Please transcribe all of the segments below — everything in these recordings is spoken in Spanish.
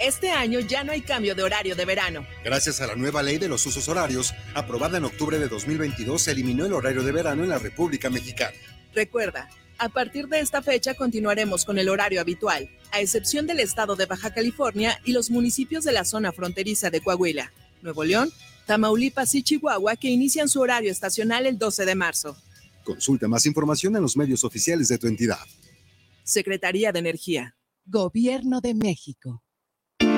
Este año ya no hay cambio de horario de verano. Gracias a la nueva ley de los usos horarios, aprobada en octubre de 2022, se eliminó el horario de verano en la República Mexicana. Recuerda, a partir de esta fecha continuaremos con el horario habitual, a excepción del estado de Baja California y los municipios de la zona fronteriza de Coahuila, Nuevo León, Tamaulipas y Chihuahua que inician su horario estacional el 12 de marzo. Consulta más información en los medios oficiales de tu entidad. Secretaría de Energía. Gobierno de México.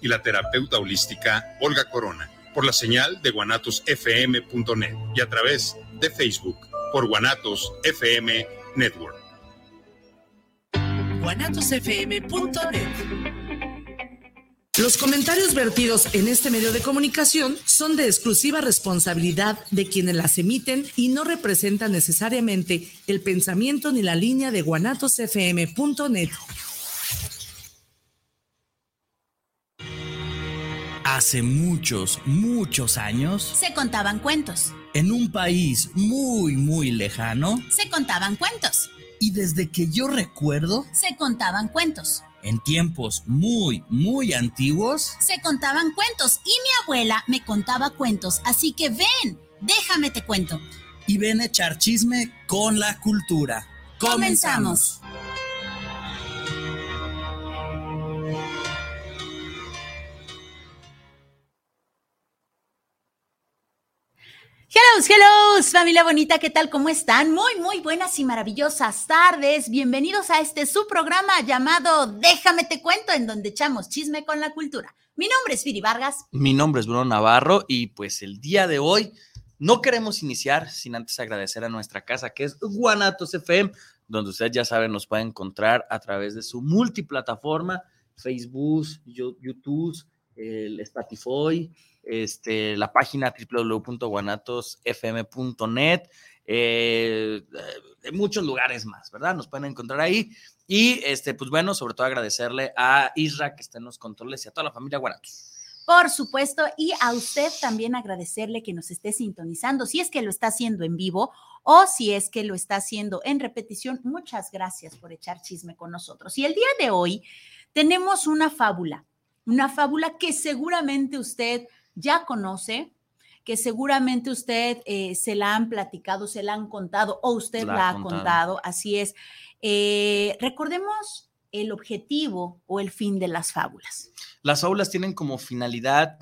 y la terapeuta holística Olga Corona por la señal de guanatosfm.net y a través de Facebook por Guanatos FM Network. guanatosfm.net Los comentarios vertidos en este medio de comunicación son de exclusiva responsabilidad de quienes las emiten y no representan necesariamente el pensamiento ni la línea de guanatosfm.net. Hace muchos, muchos años, se contaban cuentos. En un país muy, muy lejano, se contaban cuentos. Y desde que yo recuerdo, se contaban cuentos. En tiempos muy, muy antiguos, se contaban cuentos. Y mi abuela me contaba cuentos. Así que ven, déjame te cuento. Y ven a echar chisme con la cultura. Comenzamos. Hello, hello, familia bonita, ¿qué tal? ¿Cómo están? Muy, muy buenas y maravillosas tardes. Bienvenidos a este su programa llamado Déjame te cuento, en donde echamos chisme con la cultura. Mi nombre es Viri Vargas. Mi nombre es Bruno Navarro y pues el día de hoy no queremos iniciar sin antes agradecer a nuestra casa que es Guanatos FM, donde usted ya sabe nos puede encontrar a través de su multiplataforma, Facebook, YouTube, el Spotify, este, la página www.guanatosfm.net, eh, en muchos lugares más, ¿verdad? Nos pueden encontrar ahí. Y, este, pues bueno, sobre todo agradecerle a Isra que está en los controles y a toda la familia Guanatos. Por supuesto, y a usted también agradecerle que nos esté sintonizando, si es que lo está haciendo en vivo o si es que lo está haciendo en repetición. Muchas gracias por echar chisme con nosotros. Y el día de hoy tenemos una fábula, una fábula que seguramente usted ya conoce, que seguramente usted eh, se la han platicado, se la han contado o usted la, ha contado. Así es. Eh, recordemos el objetivo o el fin de las fábulas. Las fábulas tienen como finalidad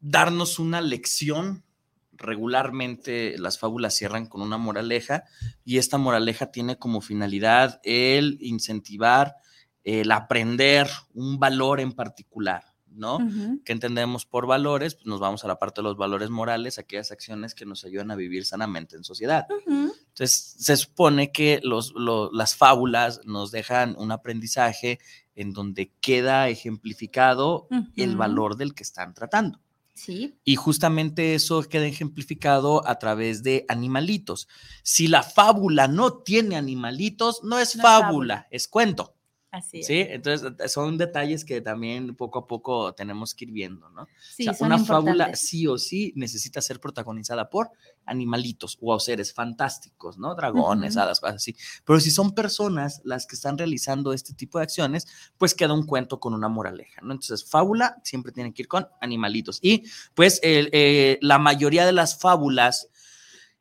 darnos una lección. Regularmente las fábulas cierran con una moraleja y esta moraleja tiene como finalidad el incentivar, el aprender un valor en particular. ¿No? Que entendemos por valores? Pues nos vamos a la parte de los valores morales, aquellas acciones que nos ayudan a vivir sanamente en sociedad. Entonces, se supone que las fábulas nos dejan un aprendizaje en donde queda ejemplificado el valor del que están tratando. Sí. Y justamente eso queda ejemplificado a través de animalitos. Si la fábula no tiene animalitos, no es fábula, es cuento. Así Sí, entonces eh, son detalles que también poco a poco tenemos que ir viendo, ¿no? Sí, o sea, una fábula sí o sí necesita ser protagonizada por animalitos o seres fantásticos, ¿no? Dragones, hadas, cosas así. Pero si son personas las que están realizando este tipo de acciones, pues queda un cuento con una moraleja, ¿no? Entonces, fábula siempre tiene que ir con animalitos. Y pues eh, la mayoría de las fábulas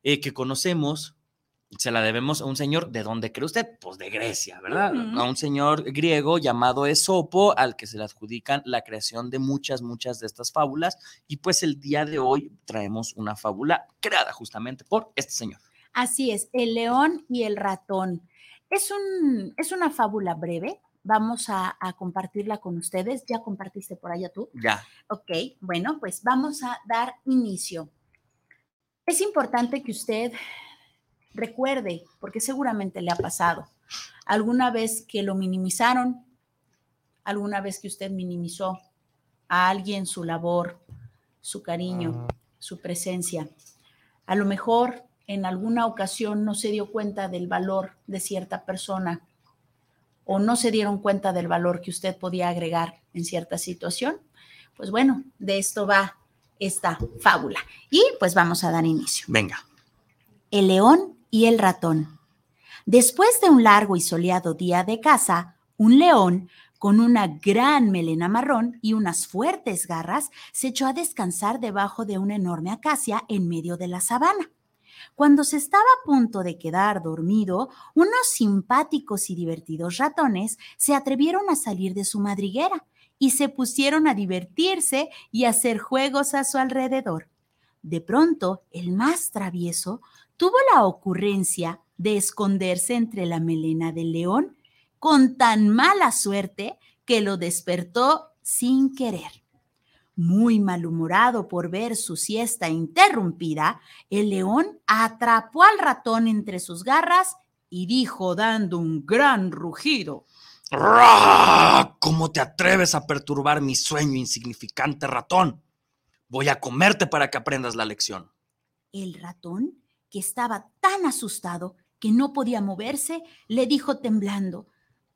eh, que conocemos, se la debemos a un señor, ¿de dónde cree usted? Pues de Grecia, ¿verdad? A un señor griego llamado Esopo, al que se le adjudican la creación de muchas, muchas de estas fábulas. Y pues el día de hoy traemos una fábula creada justamente por este señor. Así es, el león y el ratón. Es, un, es una fábula breve. Vamos a, a compartirla con ustedes. ¿Ya compartiste por allá tú? Ya. Ok, bueno, pues vamos a dar inicio. Es importante que usted recuerde, porque seguramente le ha pasado, alguna vez que lo minimizaron, alguna vez que usted minimizó a alguien su labor, su cariño, su presencia. A lo mejor en alguna ocasión no se dio cuenta del valor de cierta persona o no se dieron cuenta del valor que usted podía agregar en cierta situación. Pues bueno, de esto va esta fábula. Y pues vamos a dar inicio. Venga. El león y el ratón. Después de un largo y soleado día de caza, un león con una gran melena marrón y unas fuertes garras, se echó a descansar debajo de una enorme acacia en medio de la sabana. Cuando se estaba a punto de quedar dormido, unos simpáticos y divertidos ratones se atrevieron a salir de su madriguera y se pusieron a divertirse y hacer juegos a su alrededor. De pronto, el más travieso tuvo la ocurrencia de esconderse entre la melena del león con tan mala suerte que lo despertó sin querer. Muy malhumorado por ver su siesta interrumpida, el león atrapó al ratón entre sus garras y dijo dando un gran rugido. ¿Cómo te atreves a perturbar mi sueño, insignificante ratón? Voy a comerte para que aprendas la lección. El ratón, que estaba tan asustado que no podía moverse, le dijo temblando,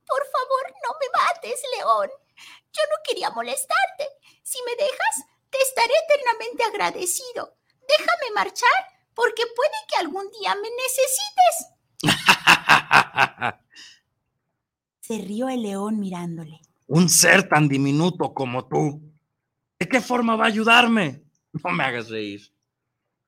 por favor, no me mates, León. Yo no quería molestarte. Si me dejas, te estaré eternamente agradecido. Déjame marchar, porque puede que algún día me necesites. Se rió el león mirándole. Un ser tan diminuto como tú. ¿De qué forma va a ayudarme? No me hagas reír.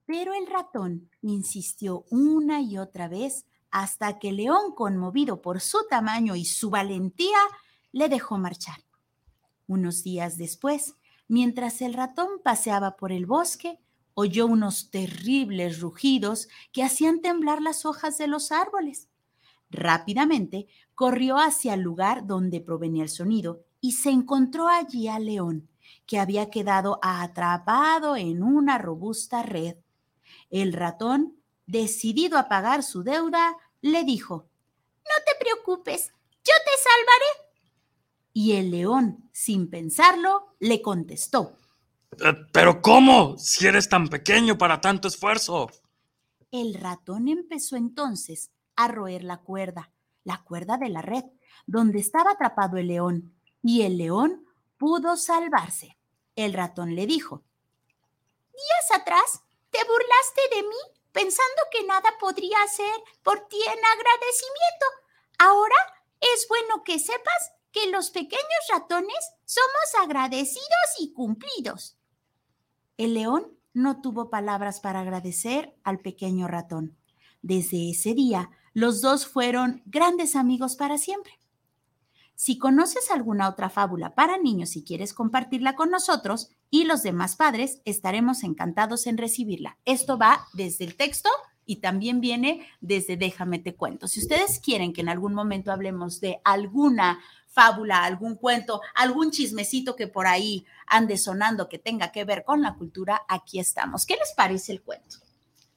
Pero el ratón insistió una y otra vez hasta que León, conmovido por su tamaño y su valentía, le dejó marchar. Unos días después, mientras el ratón paseaba por el bosque, oyó unos terribles rugidos que hacían temblar las hojas de los árboles. Rápidamente corrió hacia el lugar donde provenía el sonido y se encontró allí a León, que había quedado atrapado en una robusta red. El ratón decidido a pagar su deuda, le dijo, No te preocupes, yo te salvaré. Y el león, sin pensarlo, le contestó, eh, ¿Pero cómo? Si eres tan pequeño para tanto esfuerzo. El ratón empezó entonces a roer la cuerda, la cuerda de la red, donde estaba atrapado el león, y el león pudo salvarse. El ratón le dijo, Días atrás te burlaste de mí pensando que nada podría hacer por ti en agradecimiento. Ahora es bueno que sepas que los pequeños ratones somos agradecidos y cumplidos. El león no tuvo palabras para agradecer al pequeño ratón. Desde ese día, los dos fueron grandes amigos para siempre. Si conoces alguna otra fábula para niños y quieres compartirla con nosotros y los demás padres, estaremos encantados en recibirla. Esto va desde el texto y también viene desde Déjame te cuento. Si ustedes quieren que en algún momento hablemos de alguna fábula, algún cuento, algún chismecito que por ahí ande sonando que tenga que ver con la cultura, aquí estamos. ¿Qué les parece el cuento?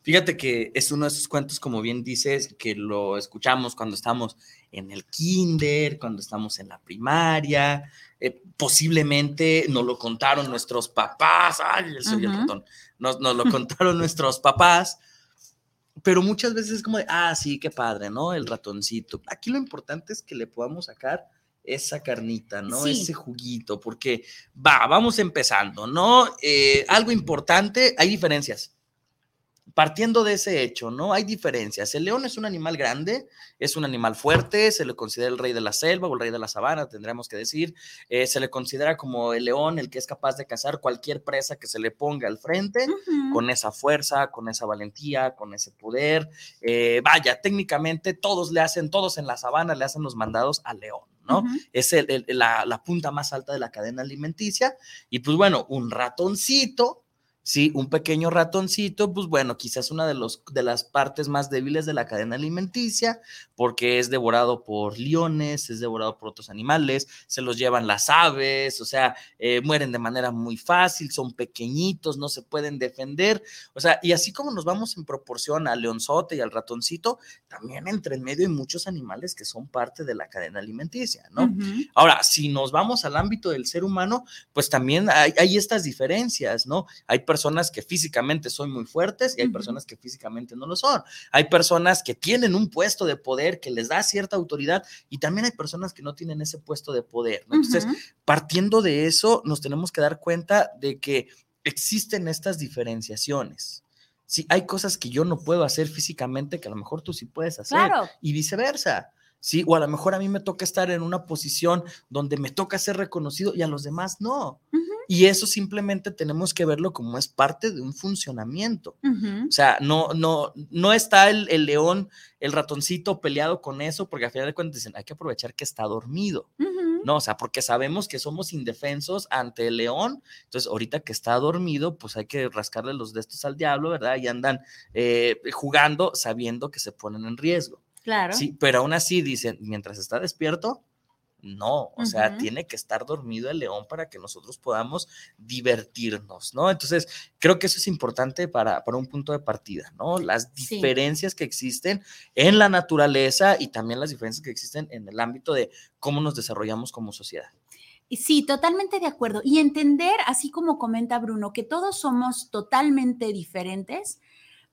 Fíjate que es uno de esos cuentos, como bien dices, que lo escuchamos cuando estamos en el kinder, cuando estamos en la primaria, eh, posiblemente nos lo contaron nuestros papás, ay, soy el ratón, nos, nos lo contaron nuestros papás, pero muchas veces es como de, ah, sí, qué padre, ¿no? El ratoncito. Aquí lo importante es que le podamos sacar esa carnita, ¿no? Ese juguito, porque va, vamos empezando, ¿no? Eh, algo importante, hay diferencias partiendo de ese hecho, ¿no? Hay diferencias. El león es un animal grande, es un animal fuerte, se le considera el rey de la selva o el rey de la sabana, tendremos que decir. Eh, se le considera como el león, el que es capaz de cazar cualquier presa que se le ponga al frente, con esa fuerza, con esa valentía, con ese poder. Eh, vaya, técnicamente todos le hacen, todos en la sabana le hacen los mandados al león. ¿no? Es la, la punta más alta de la cadena alimenticia. Y pues bueno, un ratoncito Sí, un pequeño ratoncito, pues bueno, quizás una de, los, de las partes más débiles de la cadena alimenticia, porque es devorado por leones, es devorado por otros animales, se los llevan las aves, o sea, eh, mueren de manera muy fácil, son pequeñitos, no se pueden defender, o sea, y así como nos vamos en proporción al leonzote y al ratoncito, también entre en medio hay muchos animales que son parte de la cadena alimenticia, ¿no? Ahora, si nos vamos al ámbito del ser humano, pues también hay, hay estas diferencias, ¿no? Hay personas que físicamente son muy fuertes y hay personas que físicamente no lo son. Hay personas que tienen un puesto de poder que les da cierta autoridad y también hay personas que no tienen ese puesto de poder, ¿no? Entonces, partiendo de eso, nos tenemos que dar cuenta de que existen estas diferenciaciones. Sí, hay cosas que yo no puedo hacer físicamente que a lo mejor tú sí puedes hacer Claro. y viceversa. Sí, o a lo mejor a mí me toca estar en una posición donde me toca ser reconocido y a los demás no. Y eso simplemente tenemos que verlo como es parte de un funcionamiento. O sea, no, no, no está el, el león, el ratoncito peleado con eso, porque al final de cuentas dicen, hay que aprovechar que está dormido. No, o sea, porque sabemos que somos indefensos ante el león, entonces ahorita que está dormido, pues hay que rascarle los destos al diablo, ¿verdad? Y andan eh, jugando sabiendo que se ponen en riesgo. Claro. Sí, pero aún así dicen, mientras está despierto, no, o sea, tiene que estar dormido el león para que nosotros podamos divertirnos, ¿no? Entonces, creo que eso es importante para, para un punto de partida, ¿no? Las Sí. diferencias que existen en la naturaleza y también las diferencias que existen en el ámbito de cómo nos desarrollamos como sociedad. Sí, totalmente de acuerdo. Y entender, así como comenta Bruno, que todos somos totalmente diferentes,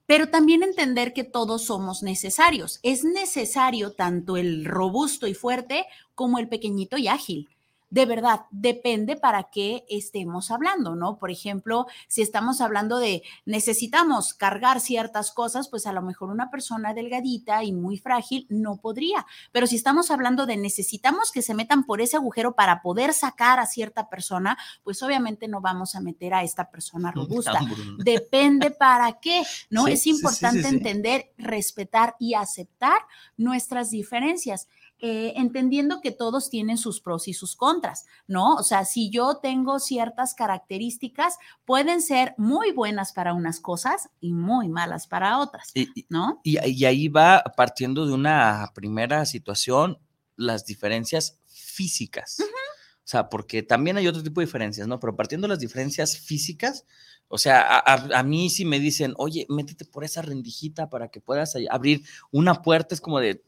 pero también entender que todos somos necesarios. Es necesario tanto el robusto y fuerte como el pequeñito y ágil. De verdad, depende para qué estemos hablando, ¿no? Por ejemplo, si estamos hablando de necesitamos cargar ciertas cosas, pues a lo mejor una persona delgadita y muy frágil no podría. Pero si estamos hablando de necesitamos que se metan por ese agujero para poder sacar a cierta persona, pues obviamente no vamos a meter a esta persona robusta. Hambruna. Depende para qué, ¿no? Sí, es sí, importante sí. entender, respetar y aceptar nuestras diferencias. Eh, entendiendo que todos tienen sus pros y sus contras, ¿no? O sea, si yo tengo ciertas características, pueden ser muy buenas para unas cosas y muy malas para otras, Y- y- ¿no? Y, y ahí va partiendo de una primera situación, las diferencias físicas. O sea, porque también hay otro tipo de diferencias, ¿no? Pero partiendo de las diferencias físicas, o sea, a, a- a mí si me dicen, oye, métete por esa rendijita para que puedas abrir una puerta, es como de,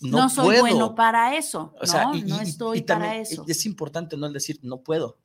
no, No, soy puedo. bueno para eso, O sea, ¿no? y- no y- y estoy también para eso. Es importante, ¿no? El decir, no puedo.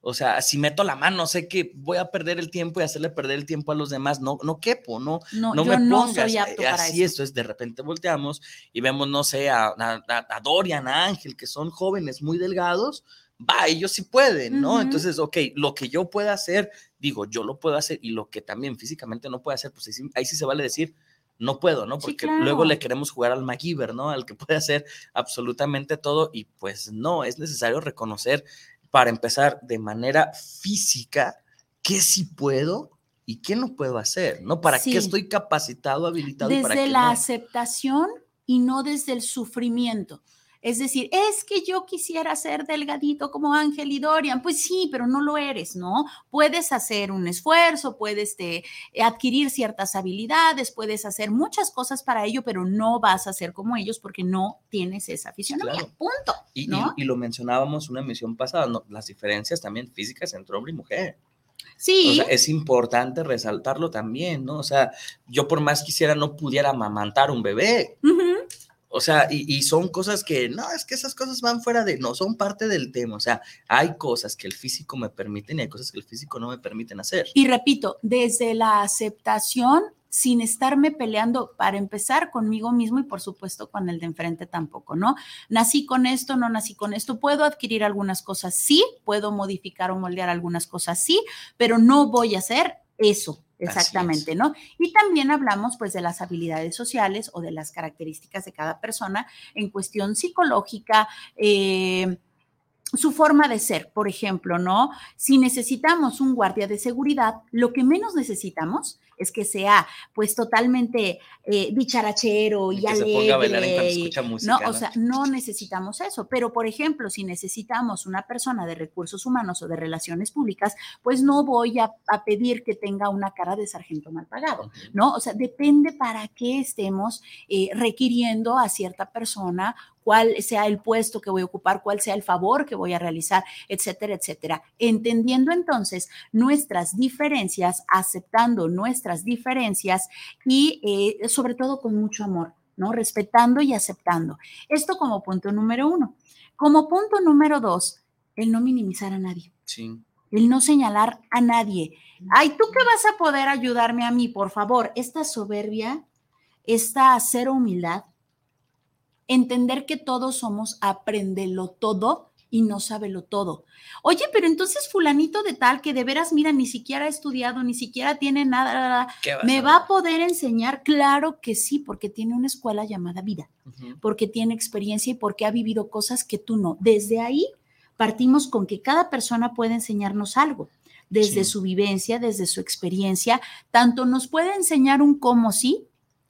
O sea, si meto la mano, sé que voy a perder el tiempo y hacerle perder el tiempo a los demás. No, no quepo, no, No, no yo me no pongas. soy apto eh, para Así eso. es, de repente volteamos y vemos, no sé, a, a- a- Dorian, a Ángel, que son jóvenes muy delgados, va, ellos sí pueden, ¿no? Ujú. Entonces, ok, lo que yo pueda hacer, digo, yo lo puedo hacer y lo que también físicamente no puede hacer, pues ahí sí, ahí sí se vale decir, no puedo, ¿no? Sí, Porque claro. luego le queremos jugar al MacGyver, ¿no? Al que puede hacer absolutamente todo y pues no, es necesario reconocer para empezar de manera física qué sí puedo y qué no puedo hacer, ¿no? ¿Para Sí. qué estoy capacitado, habilitado para desde la no? aceptación y no desde el sufrimiento. Es decir, es que yo quisiera ser delgadito como Ángel y Dorian. Pues sí, pero no lo eres, ¿no? Puedes hacer un esfuerzo, puedes este, adquirir ciertas habilidades, puedes hacer muchas cosas para ello, pero no vas a ser como ellos porque no tienes esa fisionomía. Claro. Punto. Y, y- ¿no? y lo mencionábamos una emisión pasada, ¿no? las diferencias también físicas entre hombre y mujer. Sí, O sea, es importante resaltarlo también, ¿no? O sea, yo por más quisiera no pudiera amamantar un bebé. ujú, O sea, y, son cosas que, no, es que esas cosas van fuera de, no, son parte del tema. O sea, hay cosas que el físico me permite y hay cosas que el físico no me permiten hacer. Y repito, desde la aceptación, sin estarme peleando para empezar conmigo mismo y por supuesto con el de enfrente tampoco, ¿no? Nací con esto, no nací con esto, puedo adquirir algunas cosas, sí, puedo modificar o moldear algunas cosas, sí, pero no voy a hacer eso. Exactamente, ¿no? Y también hablamos pues de las habilidades sociales o de las características de cada persona en cuestión psicológica, eh, su forma de ser, por ejemplo, ¿no? Si necesitamos un guardia de seguridad, lo que menos necesitamos es que sea pues totalmente eh, dicharachero y, Y que se alegre. ponga a bailar en cuanto y- escucha música. no, ¿no? o sea, no necesitamos eso. Pero, por ejemplo, si necesitamos una persona de recursos humanos o de relaciones públicas, pues no voy a, a pedir que tenga una cara de sargento mal pagado. ¿no? O sea, depende para qué estemos eh, requiriendo a cierta persona cuál sea el puesto que voy a ocupar, cuál sea el favor que voy a realizar, etcétera, etcétera. Entendiendo entonces nuestras diferencias, aceptando nuestras diferencias y eh, sobre todo con mucho amor, ¿no? Respetando y aceptando. Esto como punto número uno. Como punto número dos, el no minimizar a nadie, Sí. el no señalar a nadie. Ay, ¿tú qué vas a poder ayudarme a mí, por favor? Esta soberbia, esta cero humildad, entender que todos somos aprendelo todo y no sábelo todo. Oye, pero entonces fulanito de tal que de veras, mira, ni siquiera ha estudiado, ni siquiera tiene nada, ¿Qué vas ¿me a va a poder enseñar? Claro que sí, porque tiene una escuela llamada vida porque tiene experiencia y porque ha vivido cosas que tú no. Desde ahí partimos con que cada persona puede enseñarnos algo, desde Sí. su vivencia, desde su experiencia, tanto nos puede enseñar un cómo sí,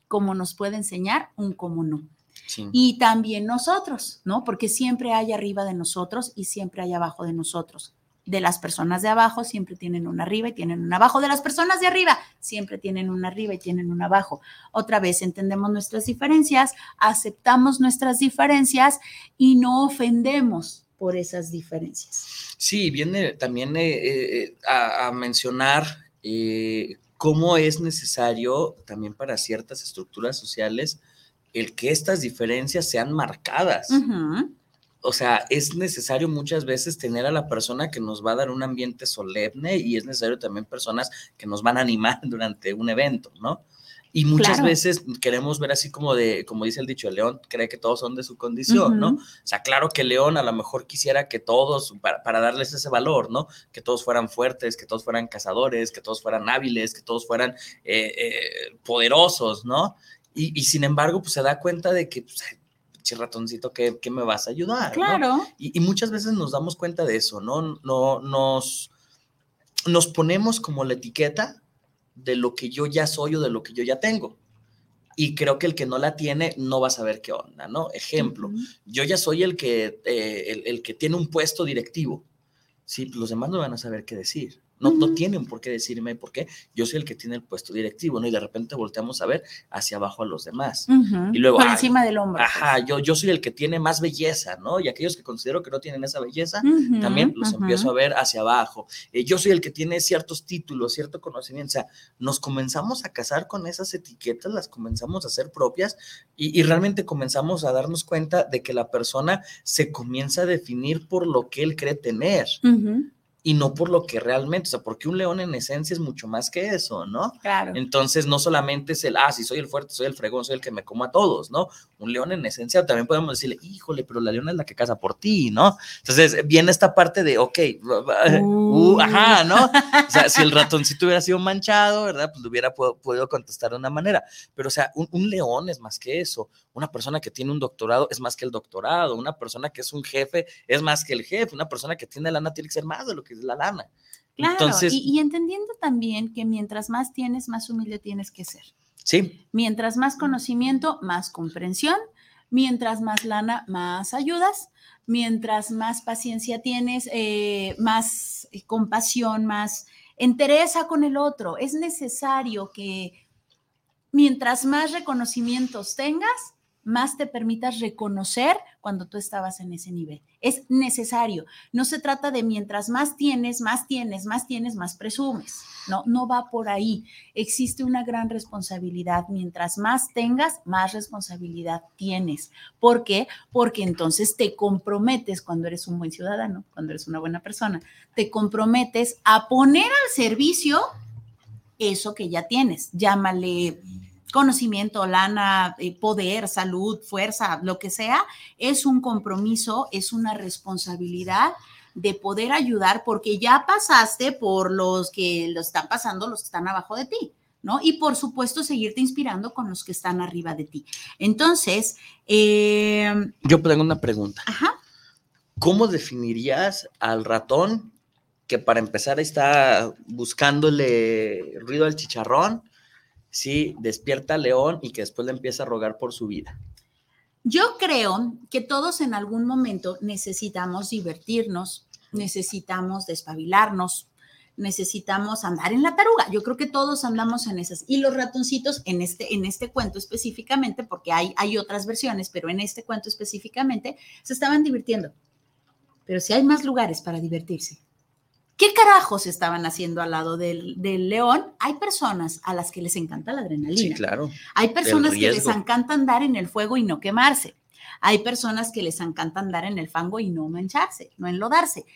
como nos puede enseñar un cómo no. Sí. Y también nosotros, ¿no? Porque siempre hay arriba de nosotros y siempre hay abajo de nosotros. De las personas de abajo siempre tienen un arriba y tienen un abajo. De las personas de arriba siempre tienen un arriba y tienen un abajo. Otra vez entendemos nuestras diferencias, aceptamos nuestras diferencias y no ofendemos por esas diferencias. Sí, viene también eh, eh, a, a mencionar eh, cómo es necesario también para ciertas estructuras sociales el que estas diferencias sean marcadas. O sea, es necesario muchas veces tener a la persona que nos va a dar un ambiente solemne y es necesario también personas que nos van a animar durante un evento, ¿no? Y muchas Claro. veces queremos ver así como de, como dice el dicho, el león cree que todos son de su condición, ¿no? O sea, claro que León a lo mejor quisiera que todos, para, para darles ese valor, ¿no? Que todos fueran fuertes, que todos fueran cazadores, que todos fueran hábiles, que todos fueran eh, eh, poderosos, ¿no? Y, y sin embargo, pues se da cuenta de que, pues, ratoncito, ¿qué, qué me vas a ayudar? ¿no? Claro. Y, y muchas veces nos damos cuenta de eso, ¿no? no nos, nos ponemos como la etiqueta de lo que yo ya soy o de lo que yo ya tengo. Y creo que el que no la tiene no va a saber qué onda, ¿no? Ejemplo, yo ya soy el que, eh, el, el que tiene un puesto directivo. Sí, pues los demás no van a saber qué decir. No, no tienen por qué decirme por qué. Yo soy el que tiene el puesto directivo, ¿no? Y de repente volteamos a ver hacia abajo a los demás. Y luego, por encima del hombro. pues. Ajá, yo, yo soy el que tiene más belleza, ¿no? Y aquellos que considero que no tienen esa belleza, también los ujú. empiezo a ver hacia abajo. Eh, yo soy el que tiene ciertos títulos, cierto conocimiento. O sea, nos comenzamos a casar con esas etiquetas, las comenzamos a hacer propias y, y realmente comenzamos a darnos cuenta de que la persona se comienza a definir por lo que él cree tener y no por lo que realmente, o sea, porque un león en esencia es mucho más que eso, ¿no? Claro. Entonces, no solamente es el, ah, sí, soy el fuerte, soy el fregón, soy el que me como a todos, ¿no? Un león en esencia también podemos decirle, híjole, pero la leona es la que caza por ti, ¿no? Entonces, viene esta parte de, ok, uh, Uh. ajá, ¿no? O sea, si el ratoncito hubiera sido manchado, ¿verdad? Pues le hubiera po- podido contestar de una manera. Pero, o sea, un, un león es más que eso. Una persona que tiene un doctorado es más que el doctorado. Una persona que es un jefe es más que el jefe. Una persona que tiene lana tiene que ser más de lo que es la lana. Claro, Entonces, y, y entendiendo también que mientras más tienes, más humilde tienes que ser. sí, Mientras más conocimiento, más comprensión. Mientras más lana, más ayudas. Mientras más paciencia tienes, eh, más eh, compasión, más entereza con el otro. Es necesario que mientras más reconocimientos tengas, más te permitas reconocer cuando tú estabas en ese nivel. Es necesario. No se trata de mientras más tienes, más tienes, más tienes, más presumes. No, no va por ahí. Existe una gran responsabilidad. Mientras más tengas, más responsabilidad tienes. ¿Por qué? Porque entonces te comprometes cuando eres un buen ciudadano, cuando eres una buena persona, te comprometes a poner al servicio eso que ya tienes. Llámale conocimiento, lana, eh, poder, salud, fuerza, lo que sea, es un compromiso, es una responsabilidad de poder ayudar porque ya pasaste por los que lo están pasando, los que están abajo de ti, ¿no? Y por supuesto seguirte inspirando con los que están arriba de ti. Entonces, eh, yo tengo una pregunta. ajá, ¿Cómo definirías al ratón que para empezar está buscándole ruido al chicharrón, sí, despierta al león y que después le empieza a rogar por su vida. Yo creo que todos en algún momento necesitamos divertirnos, necesitamos despabilarnos, necesitamos andar en la taruga. Yo creo que todos andamos en esas. Y los ratoncitos, en este, en este cuento específicamente, porque hay, hay otras versiones, pero en este cuento específicamente, se estaban divirtiendo. Pero si hay más lugares para divertirse, ¿Qué carajos estaban haciendo al lado del, del, león? Hay personas a las que les encanta la adrenalina. Sí, claro. Hay personas que les encanta andar en el fuego y no quemarse. Hay personas que les encanta andar en el fango y no mancharse, no enlodarse.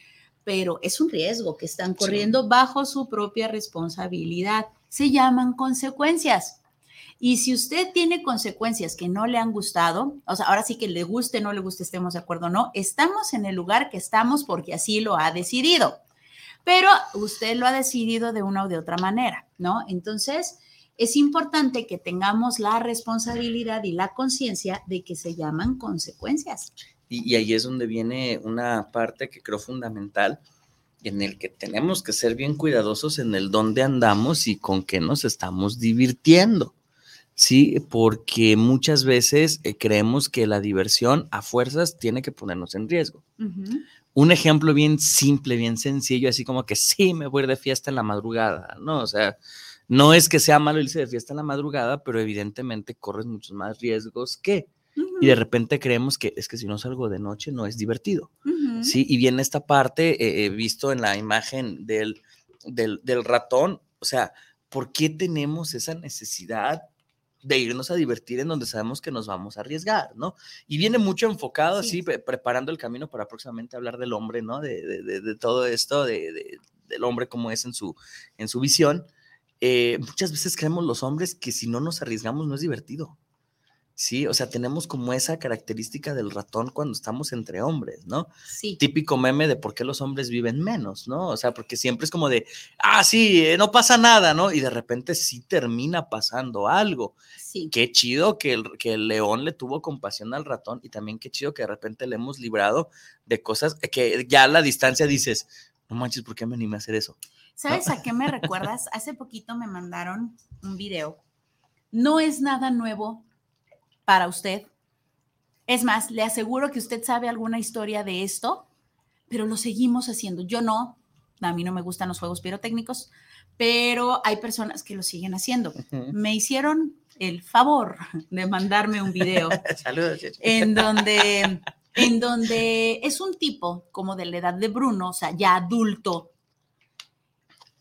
Pero es un riesgo que están corriendo sí. bajo su propia responsabilidad. Se llaman consecuencias. Y si usted tiene consecuencias que no le han gustado, o sea, ahora sí que le guste, no le guste, estemos de acuerdo o no, estamos en el lugar que estamos porque así lo ha decidido pero usted lo ha decidido de una o de otra manera, ¿no? Entonces, es importante que tengamos la responsabilidad y la conciencia de que se llaman consecuencias. Y, y, ahí es donde viene una parte que creo fundamental, en el que tenemos que ser bien cuidadosos en el dónde andamos y con qué nos estamos divirtiendo. Sí, porque muchas veces eh, creemos que la diversión a fuerzas tiene que ponernos en riesgo. Uh -huh un ejemplo bien simple, bien sencillo, así como que sí, me voy a ir de fiesta en la madrugada, ¿no? O sea, no es que sea malo irse de fiesta en la madrugada, pero evidentemente corres muchos más riesgos que. Uh -huh. Y de repente creemos que es que si no salgo de noche no es divertido. Uh -huh. Sí, y viene esta parte, eh, visto en la imagen del, del, del ratón, o sea, ¿por qué tenemos esa necesidad de irnos a divertir en donde sabemos que nos vamos a arriesgar, ¿no? Y viene mucho enfocado sí. así, pre preparando el camino para próximamente hablar del hombre, ¿no? De, de, de, de todo esto, del hombre como es en su, en su visión. Eh, muchas veces creemos los hombres que si no nos arriesgamos no es divertido. Sí, o sea, tenemos como esa característica del ratón cuando estamos entre hombres, ¿no? Sí. Típico meme de por qué los hombres viven menos, ¿no? O sea, porque siempre es como de, ah, sí, eh, no pasa nada, ¿no? Y de repente sí termina pasando algo. Sí. Qué chido que el, que el león le tuvo compasión al ratón y también qué chido que de repente le hemos librado de cosas que ya a la distancia dices, no manches, ¿por qué me animé a hacer eso? ¿Sabes ¿No? a qué me recuerdas? Hace poquito me mandaron un video. No es nada nuevo para usted. Es más, le aseguro que usted sabe alguna historia de esto, pero lo seguimos haciendo. Yo no, a mí no me gustan los juegos pirotécnicos, pero hay personas que lo siguen haciendo. Uh -huh. Me hicieron el favor de mandarme un video Saludos. en donde en donde es un tipo como de la edad de Bruno, o sea, ya adulto,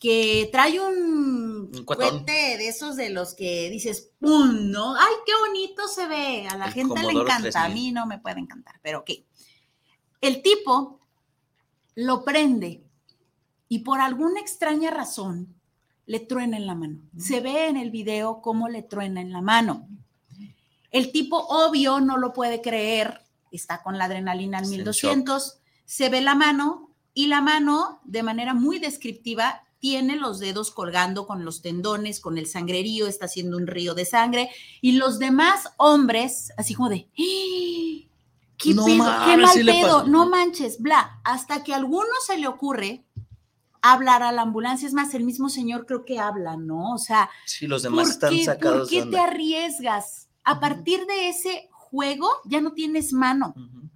que trae un, un cohete de esos de los que dices, ¡pum! ¿no? ¡Ay, qué bonito se ve! A la el gente le encanta, 3000. a mí no me puede encantar, pero ok. El tipo lo prende y por alguna extraña razón le truena en la mano. Se ve en el video cómo le truena en la mano. El tipo, obvio, no lo puede creer, está con la adrenalina en 1200, se ve la mano y la mano, de manera muy descriptiva, tiene los dedos colgando con los tendones, con el sangrerío, está haciendo un río de sangre, y los demás hombres, así como de, ¡Ah! ¿qué no, pedo? ¿Qué mal pedo? No manches, bla, hasta que a alguno se le ocurre hablar a la ambulancia, es más, el mismo señor creo que habla, ¿no? O sea, sí, los demás están qué, sacados. ¿Por qué te arriesgas? A uh -huh. partir de ese juego ya no tienes mano. Uh -huh.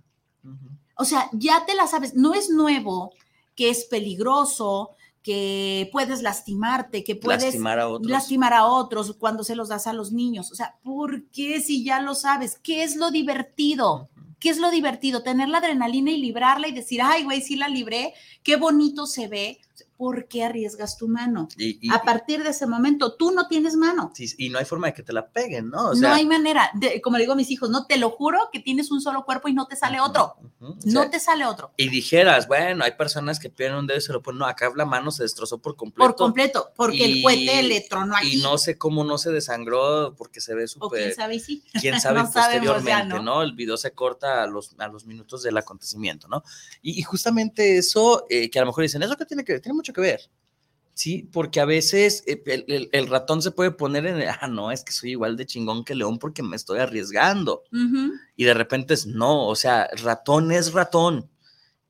Uh -huh. O sea, ya te la sabes, no es nuevo, que es peligroso, que puedes lastimarte, que puedes lastimar a otros, lastimar a otros cuando se los das a los niños. O sea, ¿por qué si ya lo sabes? ¿Qué es lo divertido? ¿Qué es lo divertido? Tener la adrenalina y librarla y decir, ay, güey, sí la libré, qué bonito se ve. ¿Por qué arriesgas tu mano? Y, y, a partir de ese momento, tú no tienes mano. Sí, y no hay forma de que te la peguen, ¿no? O sea, no hay manera. De, como le digo a mis hijos, no te lo juro que tienes un solo cuerpo y no te sale otro. Uh -huh, uh no sea, te sale otro. Y dijeras, bueno, hay personas que pierden un dedo y se lo ponen. No, acá la mano se destrozó por completo. Por completo, porque y, el cohete le tronó aquí. Y no sé cómo no se desangró porque se ve súper. quién sabe sí. Quién sabe no posteriormente, ya, ¿no? ¿no? El video se corta a los, a los minutos del acontecimiento, ¿no? Y, justamente eso, eh, que a lo mejor dicen, ¿eso qué tiene que ver? Tiene mucho que ver. Sí, porque a veces eh, el, el, el, ratón se puede poner en, el, ah, no, es que soy igual de chingón que león porque me estoy arriesgando. Uh -huh. Y de repente es, no, o sea, ratón es ratón.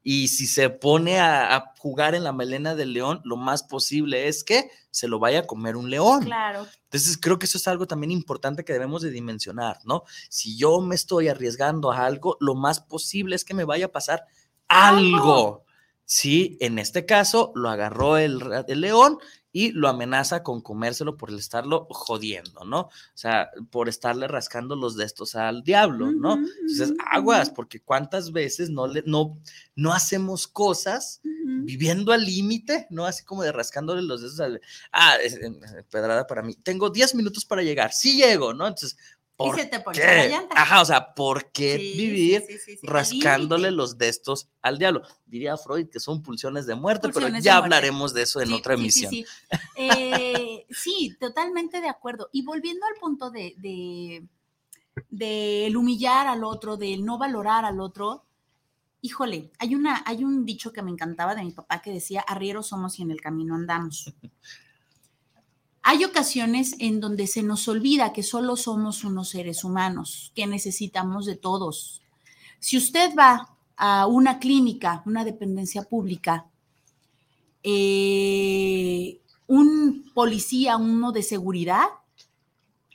Y si se pone a, a jugar en la melena del león, lo más posible es que se lo vaya a comer un león. Claro. Entonces, creo que eso es algo también importante que debemos de dimensionar, ¿no? Si yo me estoy arriesgando a algo, lo más posible es que me vaya a pasar algo. Algo. Sí, en este caso lo agarró el, el león y lo amenaza con comérselo por estarlo jodiendo, ¿no? O sea, por estarle rascando los de estos al diablo, ¿no? Entonces, aguas, porque cuántas veces no, le, no, no hacemos cosas viviendo al límite, ¿no? Así como de rascándole los dedos al... Ah, es- eh, pedrada para mí. Tengo 10 minutos para llegar. Sí llego, ¿no? Entonces, Y ¿por se te la llanta. Ajá, o sea, ¿por qué Sí, vivir sí, sí, sí, al rascándole los destos al diablo? Diría Freud que son pulsiones de muerte, Pulsiones pero de ya muerte. hablaremos de eso en Sí, otra sí, sí, emisión. Sí, Eh, sí, totalmente de acuerdo. Y volviendo al punto de, de, del humillar al otro, del no valorar al otro, híjole, hay, una, hay un dicho que me encantaba de mi papá que decía, arrieros somos y en el camino andamos. Hay ocasiones en donde se nos olvida que solo somos unos seres humanos, que necesitamos de todos. Si usted va a una clínica, una dependencia pública, eh, un policía, uno de seguridad,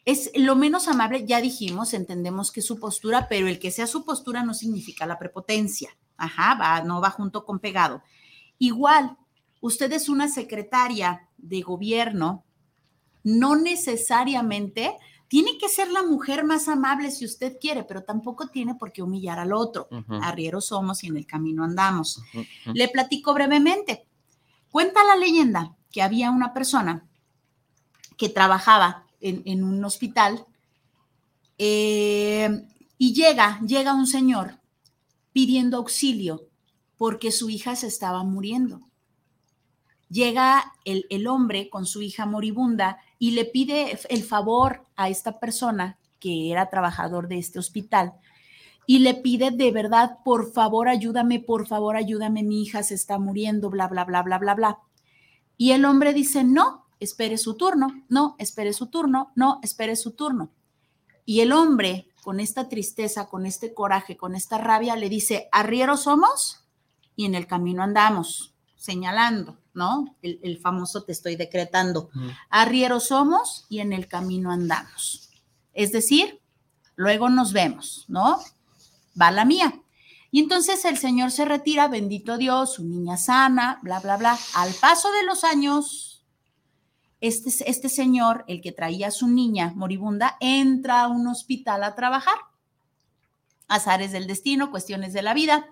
es lo menos amable, ya dijimos, entendemos que es su postura, pero el que sea su postura no significa la prepotencia. Ajá, no va junto con pegado. Igual, usted es una secretaria de gobierno, no necesariamente tiene que ser la mujer más amable si usted quiere, pero tampoco tiene por qué humillar al otro. Arrieros somos y en el camino andamos. Le platico brevemente. Cuenta la leyenda que había una persona que trabajaba en, en un hospital eh, y llega, llega un señor pidiendo auxilio porque su hija se estaba muriendo. Llega el, el hombre con su hija moribunda y le pide el favor a esta persona que era trabajador de este hospital y le pide de verdad, por favor, ayúdame, por favor, ayúdame, mi hija se está muriendo, bla, bla, bla, bla, bla, bla. Y el hombre dice, no, espere su turno, no, espere su turno, no, espere su turno. Y el hombre, con esta tristeza, con este coraje, con esta rabia, le dice, arrieros somos y en el camino andamos, señalando, ¿no? El, el famoso te estoy decretando. Arrieros somos y en el camino andamos. Es decir, luego nos vemos, ¿no? Va la mía. Y entonces el señor se retira, bendito Dios, su niña sana, bla, bla, bla. Al paso de los años, este, este señor, el que traía a su niña moribunda, entra a un hospital a trabajar. Azares del destino, cuestiones de la vida.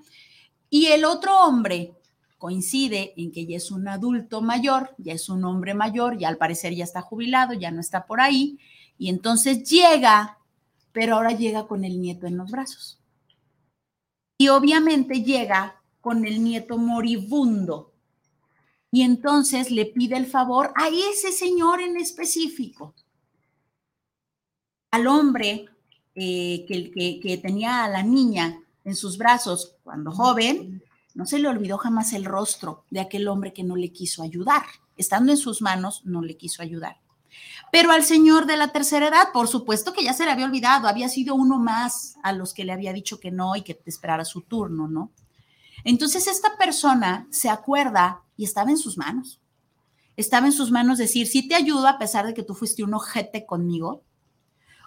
Y el otro hombre coincide en que ya es un adulto mayor, ya es un hombre mayor, ya al parecer ya está jubilado, ya no está por ahí. Y entonces llega, pero ahora llega con el nieto en los brazos. Y obviamente llega con el nieto moribundo. Y entonces le pide el favor a ese señor en específico, al hombre eh, que, que, que tenía a la niña en sus brazos cuando joven, no se le olvidó jamás el rostro de aquel hombre que no le quiso ayudar. Estando en sus manos, no le quiso ayudar. Pero al señor de la tercera edad, por supuesto que ya se le había olvidado, había sido uno más a los que le había dicho que no y que esperara su turno, ¿no? Entonces esta persona se acuerda y estaba en sus manos. Estaba en sus manos decir, sí te ayudo a pesar de que tú fuiste un ojete conmigo.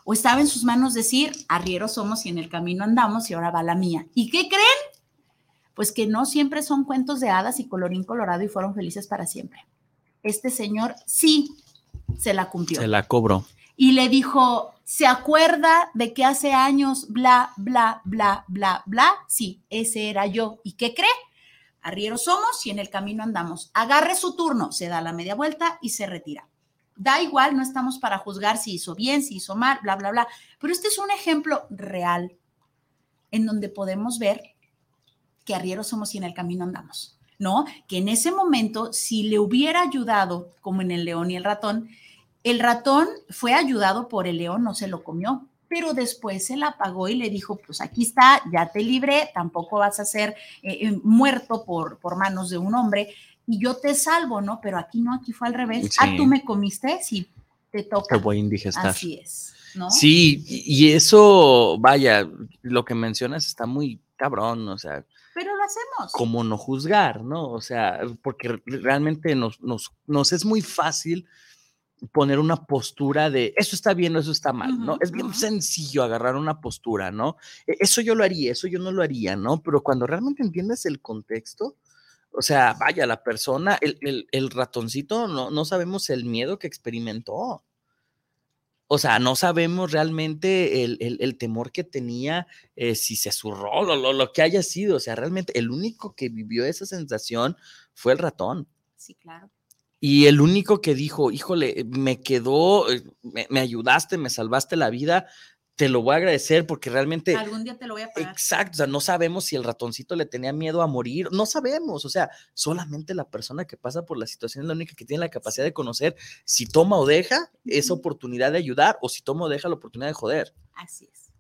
O estaba en sus manos decir, arrieros somos y en el camino andamos y ahora va la mía. ¿Y qué creen? Pues que no siempre son cuentos de hadas y colorín colorado y fueron felices para siempre. Este señor sí se la cumplió. Se la cobró. Y le dijo, ¿se acuerda de que hace años, bla, bla, bla, bla, bla? Sí, ese era yo. ¿Y qué cree? Arrieros somos y en el camino andamos. Agarre su turno, se da la media vuelta y se retira. Da igual, no estamos para juzgar si hizo bien, si hizo mal, bla, bla, bla. Pero este es un ejemplo real en donde podemos ver que arrieros somos y en el camino andamos. ¿No? Que en ese momento, si le hubiera ayudado, como en el león y el ratón, el ratón fue ayudado por el león, no se lo comió, pero después se la pagó y le dijo, pues aquí está, ya te libré, tampoco vas a ser eh, eh, muerto por, por manos de un hombre y yo te salvo, ¿no? Pero aquí no, aquí fue al revés. Sí. Ah, tú me comiste, sí, te Te toca. voy a indigestar. Así es, ¿no? Sí, y y eso, vaya, lo que mencionas está muy cabrón, o sea, Pero lo hacemos. ¿Cómo no juzgar, no? O sea, porque realmente nos, nos, nos es muy fácil poner una postura de eso está bien o eso está mal, ¿no? Es bien sencillo agarrar una postura, ¿no? E- Eso yo lo haría, eso yo no lo haría, ¿no? Pero cuando realmente entiendes el contexto, o sea, vaya, la persona, el, el- el ratoncito, no, no sabemos el miedo que experimentó. O sea, no sabemos realmente el, el- el temor que tenía, eh, si se zurró, lo, lo, lo que haya sido. O sea, realmente el único que vivió esa sensación fue el ratón. Sí, claro. Y el único que dijo, híjole, me quedó, eh, me, me ayudaste, me salvaste la vida, te lo voy a agradecer porque realmente, Algún día te lo voy a pagar. exacto, o sea, no sabemos si el ratoncito le tenía miedo a morir, no sabemos, o sea, solamente la persona que pasa por la situación es la única que tiene la capacidad de conocer si toma o deja esa oportunidad de ayudar o si toma o deja la oportunidad de joder. Así es.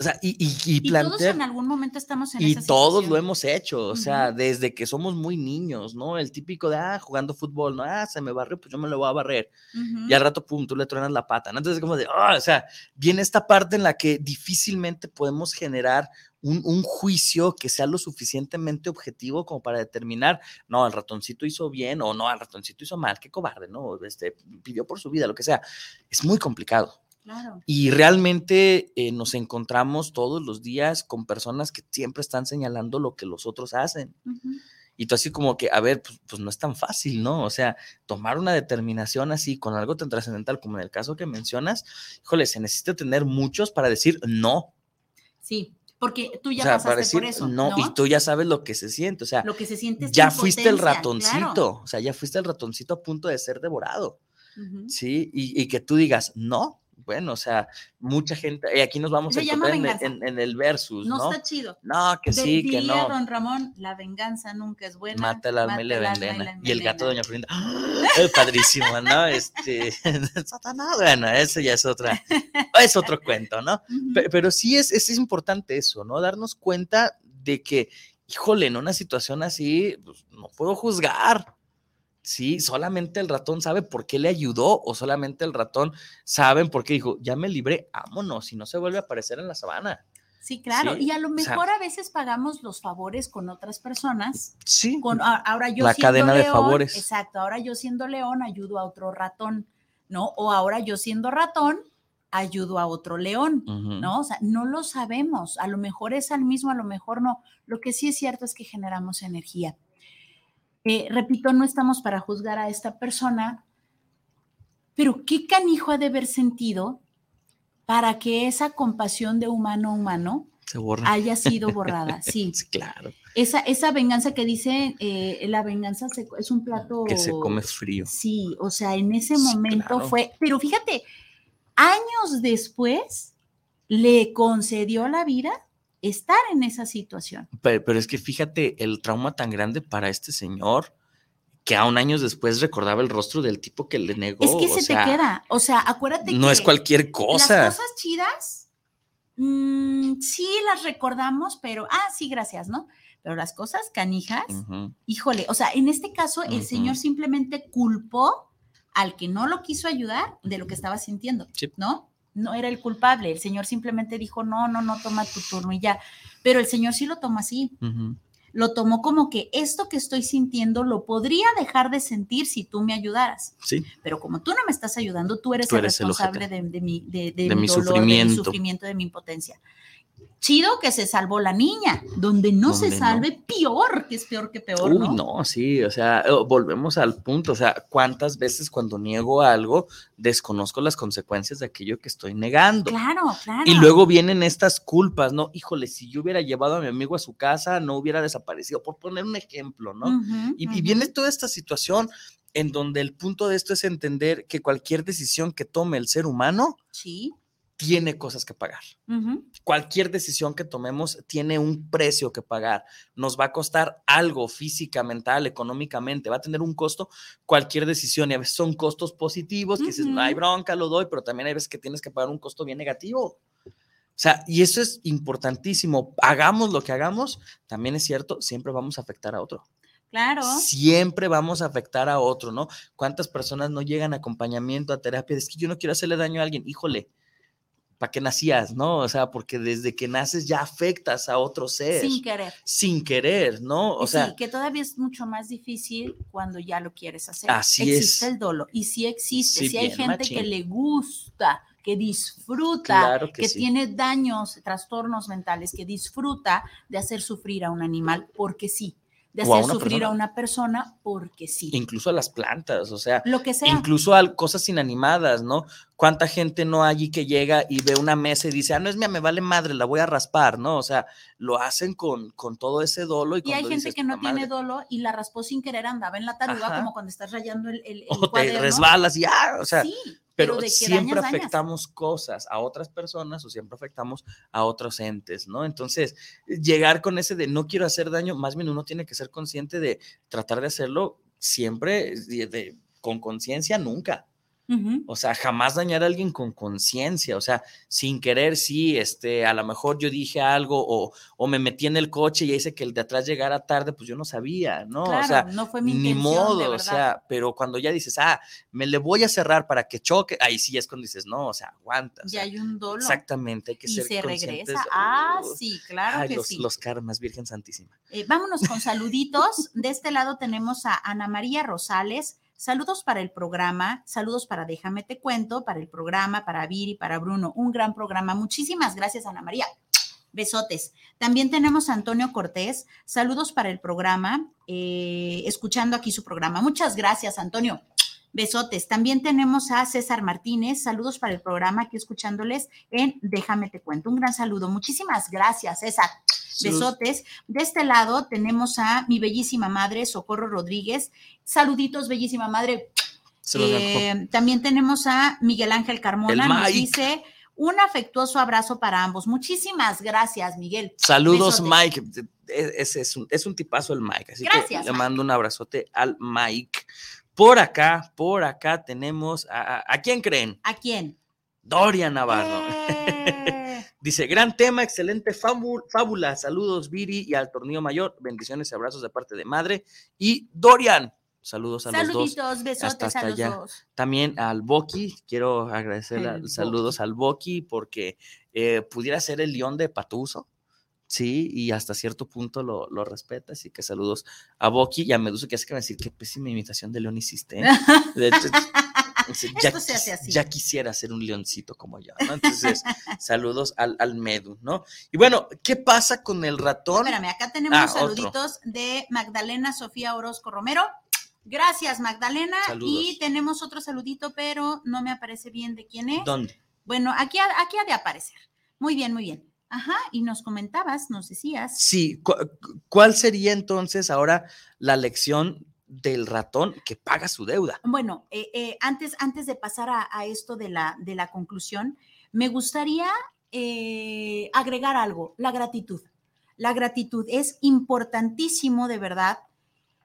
O sea, y, y, y Y todos en algún momento estamos en y esa todos lo hemos hecho, o sea, Ujú. desde que somos muy niños, ¿no? El típico de, ah, jugando fútbol, ¿no? Ah, se me barrió, pues yo me lo voy a barrer. Ujú. Y al rato, pum, tú le truenas la pata, ¿no? Entonces, como de, ah, o sea, viene esta parte en la que difícilmente podemos generar un, un juicio que sea lo suficientemente objetivo como para determinar, no, el ratoncito hizo bien o no, el ratoncito hizo mal, qué cobarde, ¿no? Este, pidió por su vida, lo que sea. Es muy complicado. Claro. Y realmente eh, nos encontramos todos los días con personas que siempre están señalando lo que los otros hacen. Y tú así como que, a ver, pues, pues no es tan fácil, ¿no? O sea, tomar una determinación así con algo tan trascendental como en el caso que mencionas, híjole, se necesita tener muchos para decir no. Sí, porque tú ya o sea, pasaste decir por eso. no, y tú ya sabes lo que se siente. O sea, Lo que se siente es ya fuiste el ratoncito. claro. O sea, ya fuiste el ratoncito a punto de ser devorado. Sí, y, y que tú digas no. Bueno, o sea, mucha gente, y aquí nos vamos Se a encontrar en, el- venganza. en- en el versus, No, ¿no? está chido. No, que De- sí, que no. don Ramón, la venganza nunca es buena. Mata el alma y le la Y el gato de. Doña Florinda. ¡ah! Es padrísimo, ¿no? Este, Satanás, bueno, eso ya es otra, es otro cuento, ¿no? Pero, sí es, es, es importante eso, ¿no? Darnos cuenta de que, híjole, en una situación así, pues, no puedo juzgar. Sí, solamente el ratón sabe por qué le ayudó o solamente el ratón sabe por qué dijo, ya me libré, vámonos, y no se vuelve a aparecer en la sabana. Sí, claro. Sí, Y a lo o sea- mejor a veces pagamos los favores con otras personas. Sí, Con, ahora yo La siendo cadena de león, favores. Exacto, ahora yo siendo león ayudo a otro ratón, ¿no? O ahora yo siendo ratón ayudo a otro león. ¿no? O sea, no lo sabemos. A lo mejor es al mismo, a lo mejor no. Lo que sí es cierto es que generamos energía. Eh, repito, no estamos para juzgar a esta persona, pero qué canijo ha de haber sentido para que esa compasión de humano a humano se haya sido borrada. Sí, claro, esa, esa venganza que dice, eh, la venganza se- es un plato... que se come frío. Sí, o sea, en ese Sí, momento claro. fue, pero fíjate, años después le concedió la vida estar en esa situación. Pero, pero es que fíjate el trauma tan grande para este señor que aún años después recordaba el rostro del tipo que le negó. es que se sea, te queda, o sea, acuérdate No que es cualquier cosa. las cosas chidas, mm, sí las recordamos, pero, ah, sí, gracias, ¿no? Pero las cosas canijas, híjole, o sea, en este caso el señor simplemente culpó al que no lo quiso ayudar de lo que estaba sintiendo, Sí. ¿no? No era el culpable, el señor simplemente dijo, no, no, no, toma tu turno y ya. Pero el señor sí lo toma así, lo tomó como que esto que estoy sintiendo lo podría dejar de sentir si tú me ayudaras. Sí, Pero como tú no me estás ayudando, tú eres Tú el eres el responsable de, de mi, de, de De mi mi dolor, de mi sufrimiento. sufrimiento, de mi impotencia. Chido que se salvó la niña, donde no se no. salve, peor, que es peor que peor, Uy, ¿no? no, sí, o sea, eh, volvemos al punto, o sea, ¿cuántas veces cuando niego algo desconozco las consecuencias de aquello que estoy negando? Claro, claro. Y luego vienen estas culpas, ¿no? Híjole, si yo hubiera llevado a mi amigo a su casa, no hubiera desaparecido, por poner un ejemplo, ¿no? Y, y ujú. viene toda esta situación en donde el punto de esto es entender que cualquier decisión que tome el ser humano Sí. Tiene cosas que pagar. Cualquier decisión que tomemos tiene un precio que pagar. Nos va a costar algo física, mental, económicamente. Va a tener un costo cualquier decisión. Y a veces son costos positivos que dices, no hay bronca, lo doy, pero también hay veces que tienes que pagar un costo bien negativo. O sea, y eso es importantísimo. Hagamos lo que hagamos, también es cierto, siempre vamos a afectar a otro. Claro. Siempre vamos a afectar a otro, ¿no? ¿Cuántas personas no llegan a acompañamiento, a terapia? Es que yo no quiero hacerle daño a alguien. Híjole, ¿para qué nacías, no? O sea, porque desde que naces ya afectas a otro ser. Sin querer. Sin querer, ¿no? O sí, sea, que todavía es mucho más difícil cuando ya lo quieres hacer. Así existe es. el dolo. Y sí existe. Sí, Sí, hay gente machín. que le gusta, que disfruta, Claro que que, sí. tiene daños, trastornos mentales, que disfruta de hacer sufrir a un animal porque sí. De hacer sufrir persona. a una persona porque sí. incluso a las plantas, o sea, Lo que sea. incluso a cosas inanimadas, ¿no? ¿Cuánta gente no hay allí que llega y ve una mesa y dice, ah, no es mía, me vale madre, la voy a raspar, ¿no? O sea, lo hacen con, con todo ese dolo y, Y hay gente dices, que no "Puta tiene madre", dolo y la raspó sin querer, andaba en la taruga, Ajá. como cuando estás rayando el, el, el o te resbalas y ah, o sea, sí, pero, de que siempre dañas, dañas. afectamos cosas a otras personas o siempre afectamos a otros entes, ¿no? Entonces, llegar con ese de no quiero hacer daño, más bien uno tiene que ser consciente de tratar de hacerlo siempre de- de- con conciencia, nunca. O sea, jamás dañar a alguien con conciencia, o sea, sin querer, sí, este, a lo mejor yo dije algo o, o me metí en el coche y hice que el de atrás llegara tarde, pues yo no sabía, ¿no? Claro, o sea, no fue mi ni de modo, o sea, pero cuando ya dices, ah, me le voy a cerrar para que choque, ahí sí es cuando dices, no, o sea, aguanta. o ya sea, hay un dolo. exactamente, hay que y ser se conscientes. regresa. Ah, Uh, sí, claro ay, que los, sí. los karmas, Virgen Santísima. Eh, vámonos con saluditos. De este lado tenemos a Ana María Rosales. Saludos para el programa, saludos para Déjame Te Cuento, para el programa, para Viri, para Bruno. Un gran programa. Muchísimas gracias, Ana María. Besotes. También tenemos a Antonio Cortés. Saludos para el programa, eh, escuchando aquí su programa. Muchas gracias, Antonio. Besotes. También tenemos a César Martínez. Saludos para el programa, aquí escuchándoles en Déjame Te Cuento. Un gran saludo. Muchísimas gracias, César. Besotes. De este lado tenemos a mi bellísima madre, Socorro Rodríguez. Saluditos, bellísima madre. Eh, también tenemos a Miguel Ángel Carmona. Nos dice un afectuoso abrazo para ambos. Muchísimas gracias, Miguel. Saludos, Besotes. Mike. Es, es- un, es un tipazo el Mike. Así Gracias, que le mando un abrazote al Mike. Por acá, por acá tenemos a, a- ¿a quién creen? ¿A quién? Dorian Navarro. Eh, Dice, gran tema, excelente fábula. Saludos, Viri, y al tornillo mayor. Bendiciones y abrazos de parte de madre. Y Dorian, saludos a los dos. Saluditos, besotes hasta a los allá. dos. También al Boki, quiero agradecer saludos al Boki porque eh, pudiera ser el león de Patuso. Sí, y hasta cierto punto lo, lo respeta, así que saludos a Boki y a Medusa, que hace que me decir qué pésima imitación de león hiciste. ¿eh? De hecho, ya, Esto se hace así. ya quisiera ser un leoncito como yo, ¿no? Entonces, saludos al, al Medu, ¿no? Y bueno, ¿qué pasa con el ratón? Espérame, acá tenemos Ah, saluditos de Magdalena Sofía Orozco Romero. Gracias, Magdalena. Saludos. Y tenemos otro saludito, pero no me aparece bien de quién es. ¿Dónde? Bueno, aquí ha, aquí ha de aparecer. Muy bien, muy bien. Ajá, y nos comentabas, nos decías. Sí, cu- cu- ¿cuál sería entonces ahora la lección del ratón que paga su deuda? Bueno, eh, eh, antes, antes de pasar a, esto de la, de la conclusión, me gustaría eh, agregar algo, la gratitud. La gratitud es importantísimo, de verdad,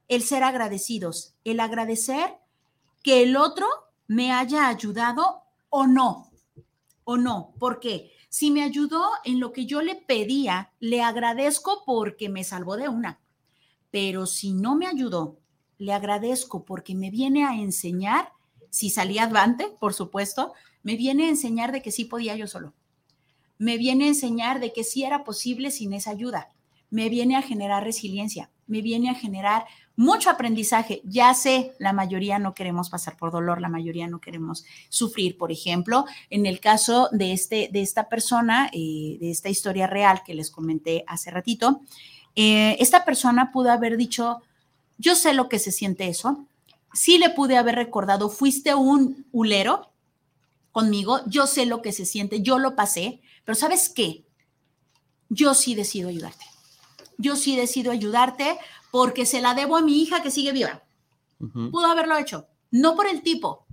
el ser agradecidos, el agradecer que el otro me haya ayudado o no, o no. ¿Por qué? Si me ayudó en lo que yo le pedía, le agradezco porque me salvó de una. Pero si no me ayudó, le agradezco porque me viene a enseñar, si salí advante, por supuesto, me viene a enseñar de que sí podía yo solo. Me viene a enseñar de que sí era posible sin esa ayuda. Me viene a generar resiliencia, me viene a generar mucho aprendizaje. Ya sé, la mayoría no queremos pasar por dolor, la mayoría no queremos sufrir. Por ejemplo, en el caso de, este, de esta persona, eh, de esta historia real que les comenté hace ratito, eh, esta persona pudo haber dicho, yo sé lo que se siente eso. Sí le pude haber recordado, fuiste un hulero conmigo, yo sé lo que se siente, yo lo pasé, pero ¿sabes qué? Yo sí decido ayudarte. Yo sí decido ayudarte porque se la debo a mi hija que sigue viva. Pudo haberlo hecho, no por el tipo,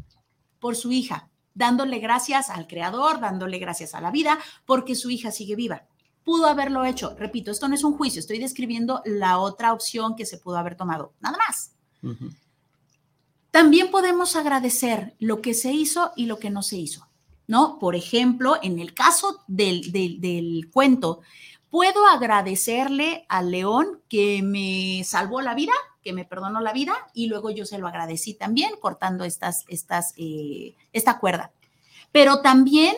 por su hija, dándole gracias al creador, dándole gracias a la vida, porque su hija sigue viva. Pudo haberlo hecho. Repito, esto no es un juicio, estoy describiendo la otra opción que se pudo haber tomado. Nada más. También podemos agradecer lo que se hizo y lo que no se hizo, ¿no? Por ejemplo, en el caso del, del- del cuento, puedo agradecerle al león que me salvó la vida, que me perdonó la vida, y luego yo se lo agradecí también cortando estas, estas, eh, esta cuerda. Pero también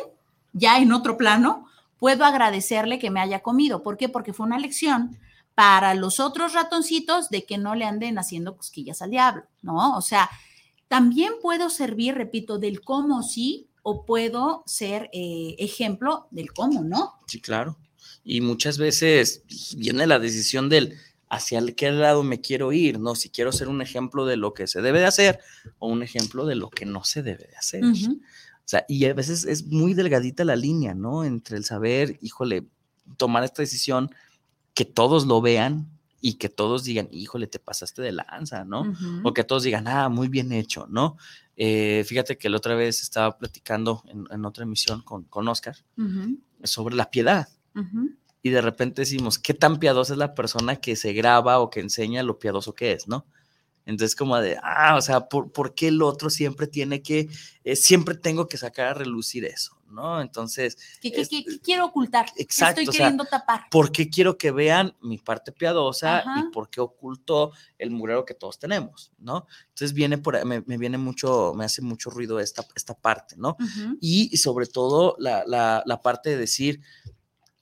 ya en otro plano, puedo agradecerle que me haya comido. ¿Por qué? Porque fue una lección para los otros ratoncitos de que no le anden haciendo cosquillas al diablo, ¿no? O sea, también puedo servir, repito, del cómo sí o puedo ser eh, ejemplo del cómo, ¿no? Sí, claro. Y muchas veces viene la decisión del hacia qué lado me quiero ir, ¿no? Si quiero ser un ejemplo de lo que se debe de hacer o un ejemplo de lo que no se debe de hacer. O sea, y a veces es muy delgadita la línea, ¿no? Entre el saber, híjole, tomar esta decisión, que todos lo vean y que todos digan, híjole, te pasaste de lanza, ¿no? Ujú. O que todos digan, ah, muy bien hecho, ¿no? Eh, fíjate que la otra vez estaba platicando en, en otra emisión con, con Oscar sobre la piedad. Y de repente decimos, ¿qué tan piadosa es la persona que se graba o que enseña lo piadoso que es, ¿no? Entonces, como de, ah, o sea, ¿por, por qué el otro siempre tiene que, eh, siempre tengo que sacar a relucir eso, ¿no? Entonces, ¿Qué, qué- es- qué- qué quiero ocultar? ¿Qué Exacto, estoy o sea, queriendo tapar? ¿por qué quiero que vean mi parte piadosa Ajá. y por qué oculto el murero que todos tenemos, ¿no? Entonces viene por me, me viene mucho, me hace mucho ruido esta, esta parte, ¿no? Ujú, Y sobre todo la, la, la parte de decir,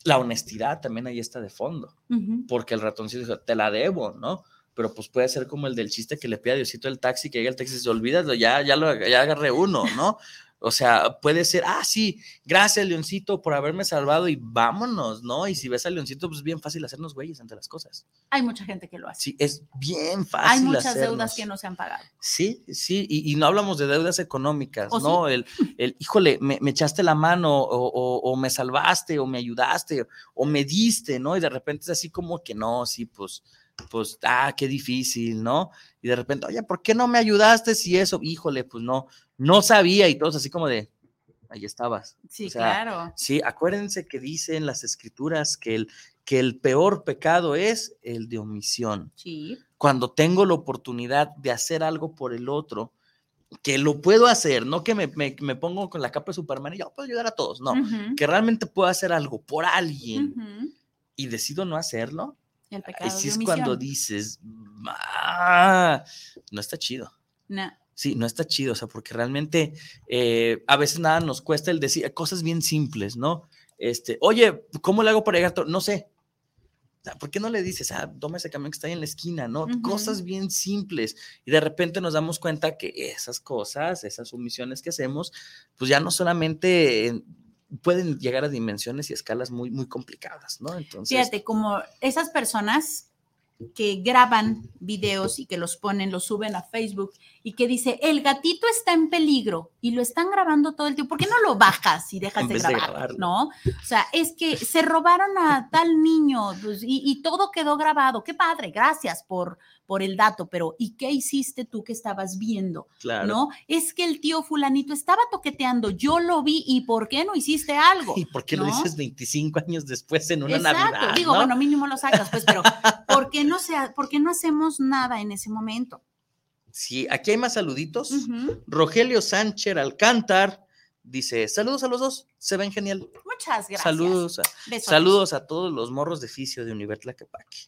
la honestidad también ahí está de fondo, ujú. porque el ratoncito dijo, te la debo, ¿no? Pero pues puede ser como el del chiste que le pide a Diosito el taxi, que llega el taxi y se olvida, ya, ya, lo, ya agarré uno, ¿no? O sea, puede ser, ah, sí, gracias, Leoncito, por haberme salvado y vámonos, ¿no? Y si ves al Leoncito, pues es bien fácil hacernos güeyes ante las cosas. Hay mucha gente que lo hace. Sí, es bien fácil. Hay muchas deudas que no se han pagado. Sí, sí, y, y no hablamos de deudas económicas, ¿O ¿no? El, el, híjole, me, me echaste la mano o, o- o me salvaste o me ayudaste o me diste, ¿no? Y de repente es así como que no, sí, pues, pues, ah, qué difícil, ¿no? Y de repente, oye, ¿por qué no me ayudaste si eso? Híjole, pues no, no sabía y todos así como de, ahí estabas. Sí, O sea, claro. Sí, acuérdense que dicen las escrituras que el, que el peor pecado es el de omisión Sí. cuando tengo la oportunidad de hacer algo por el otro, que lo puedo hacer, no que me, me- me pongo con la capa de Superman y yo puedo ayudar a todos, no, que realmente puedo hacer algo por alguien y decido no hacerlo, El ahí pecado sí de es cuando dices, "Ah, no está chido. No. Sí, no está chido, o sea, porque realmente eh, a veces nada nos cuesta el decir cosas bien simples, ¿no? Este, oye, ¿cómo le hago para llegar? a to-?" No sé. ¿Por qué no le dices, ah, toma ese camión que está ahí en la esquina, ¿no? Cosas bien simples. Y de repente nos damos cuenta que esas cosas, esas omisiones que hacemos, pues ya no solamente pueden llegar a dimensiones y escalas muy, muy complicadas, ¿no? Entonces, Fíjate, como esas personas que graban videos y que los ponen, los suben a Facebook y que dice, el gatito está en peligro y lo están grabando todo el tiempo, ¿por qué no lo bajas y dejas de grabar? ¿No? O sea, es que se robaron a tal niño pues, y, y todo quedó grabado. Qué padre, gracias por, por el dato, pero ¿y qué hiciste tú que estabas viendo? claro. ¿No? Es que el tío fulanito estaba toqueteando, yo lo vi y ¿por qué no hiciste algo? ¿Y por qué lo ¿no? dices 25 años después en una Exacto. Navidad? Digo, ¿no? bueno, mínimo lo sacas, pues, pero ¿por qué no se, ha- por qué no hacemos nada en ese momento? Sí, aquí hay más saluditos. Rogelio Sánchez Alcántar dice: Saludos a los dos, se ven genial. Muchas gracias. Saludos a, saludos a todos los morros de Ficio de Univer Tlaquepaque.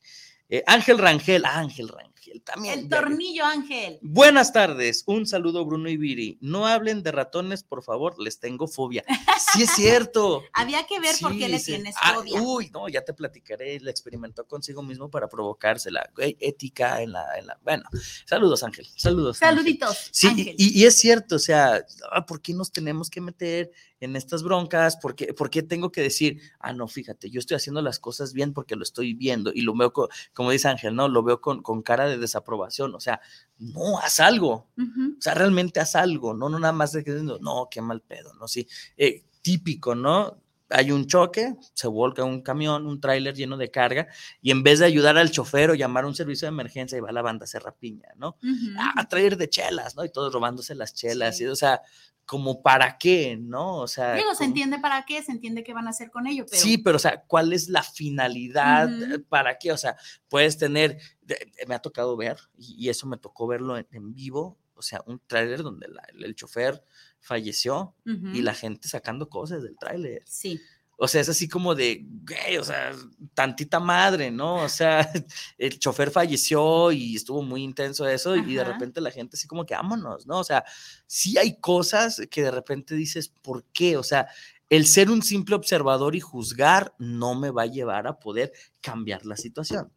Eh, Ángel Rangel, Ángel Rangel, también. El tornillo, Ángel. Buenas tardes, un saludo Bruno y Viri. No hablen de ratones, por favor, les tengo fobia. Sí es cierto. Había que ver por qué Sí, le sí. tienes Ah, fobia. uy, no, ya te platicaré. La experimentó consigo mismo para provocársela. Ética en la, en la. Bueno, saludos, Ángel. Saludos. Ángel. Saluditos, Sí, Ángel. y, y es cierto, o sea, ah, ¿por qué nos tenemos que meter en estas broncas? ¿Por qué, por qué tengo que decir, ah, no, fíjate, yo estoy haciendo las cosas bien porque lo estoy viendo y lo veo, co- como dice Ángel, ¿no? Lo veo con, con cara de desaprobación, o sea, no, haz algo, o sea, realmente haz algo, no, no nada más de que, no, qué mal pedo, ¿no? Sí, eh, típico, ¿no? Hay un choque, se volca un camión, un tráiler lleno de carga, y en vez de ayudar al chofer o llamar a un servicio de emergencia, y va la banda a hacer rapiña, ¿no? Ujú. "Ah, a traer de chelas, ¿no? Y todos robándose las chelas, Sí. y, o sea, como para qué, ¿no? O sea, Digo, se entiende para qué, se entiende qué van a hacer con ello, pero Sí, pero o sea, ¿cuál es la finalidad? Eh, ¿Para qué? O sea, puedes tener, de- me ha tocado ver, y, eso me tocó verlo en, en vivo, o sea, un tráiler donde la- el, chofer falleció y la gente sacando cosas del tráiler. Sí. O sea, es así como de, güey, o sea, tantita madre, ¿no? O sea, el chofer falleció y estuvo muy intenso eso y de repente la gente así como que vámonos, ¿no? O sea, sí hay cosas que de repente dices, ¿por qué? O sea, el ser un simple observador y juzgar no me va a llevar a poder cambiar la situación.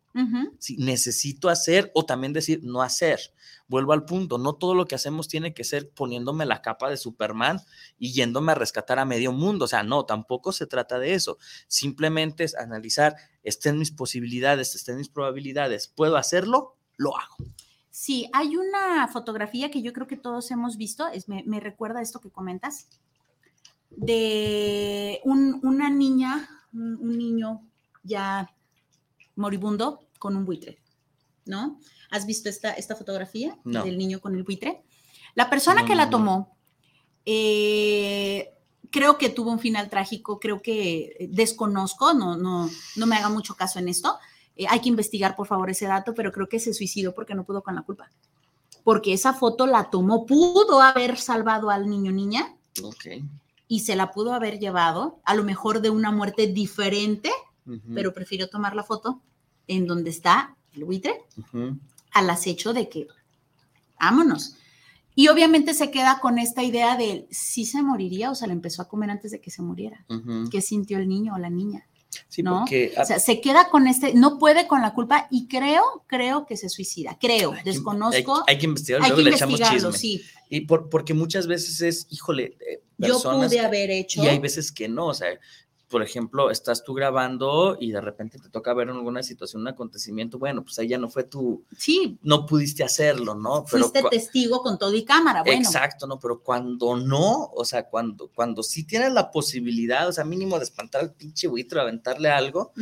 Si necesito hacer o también decir no hacer. Vuelvo al punto, no todo lo que hacemos tiene que ser poniéndome la capa de Superman y yéndome a rescatar a medio mundo. O sea, no, tampoco se trata de eso. Simplemente es analizar, estén mis posibilidades, estén mis probabilidades, ¿puedo hacerlo? Lo hago. Sí, hay una fotografía que yo creo que todos hemos visto, es, me, me recuerda esto que comentas, de un- una niña, un, un niño ya moribundo con un buitre, ¿no? ¿Has visto esta, esta fotografía No. del niño con el buitre? La persona No, que la tomó, eh, creo que tuvo un final trágico, creo que desconozco, no, no, no me haga mucho caso en esto. Eh, hay que investigar, por favor, ese dato, pero creo que se suicidó porque no pudo con la culpa. Porque esa foto la tomó, pudo haber salvado al niño niña Ok. y se la pudo haber llevado, a lo mejor de una muerte diferente, pero prefirió tomar la foto en donde está el buitre al acecho de que vámonos. Y obviamente se queda con esta idea de si se moriría o se la empezó a comer antes de que se muriera. Ujú. ¿Qué sintió el niño o la niña? Sí, ¿no? porque O sea, se queda con este, no puede con la culpa y creo, creo que se suicida. Creo, hay que- desconozco. Hay, hay que investigar, Hay luego que le echamos investigarlo, chisme. sí. Y por, porque muchas veces es, híjole, eh, Yo pude haber hecho. y hay veces que no, o sea, por ejemplo, estás tú grabando y de repente te toca ver en alguna situación, un acontecimiento, bueno, pues ahí ya no fue tu, Sí, no pudiste hacerlo, ¿no? fuiste cua- testigo con todo y cámara. Bueno, Exacto, ¿no? Pero cuando no, o sea, cuando, cuando sí tienes la posibilidad, o sea, mínimo de espantar al pinche buitre, aventarle algo,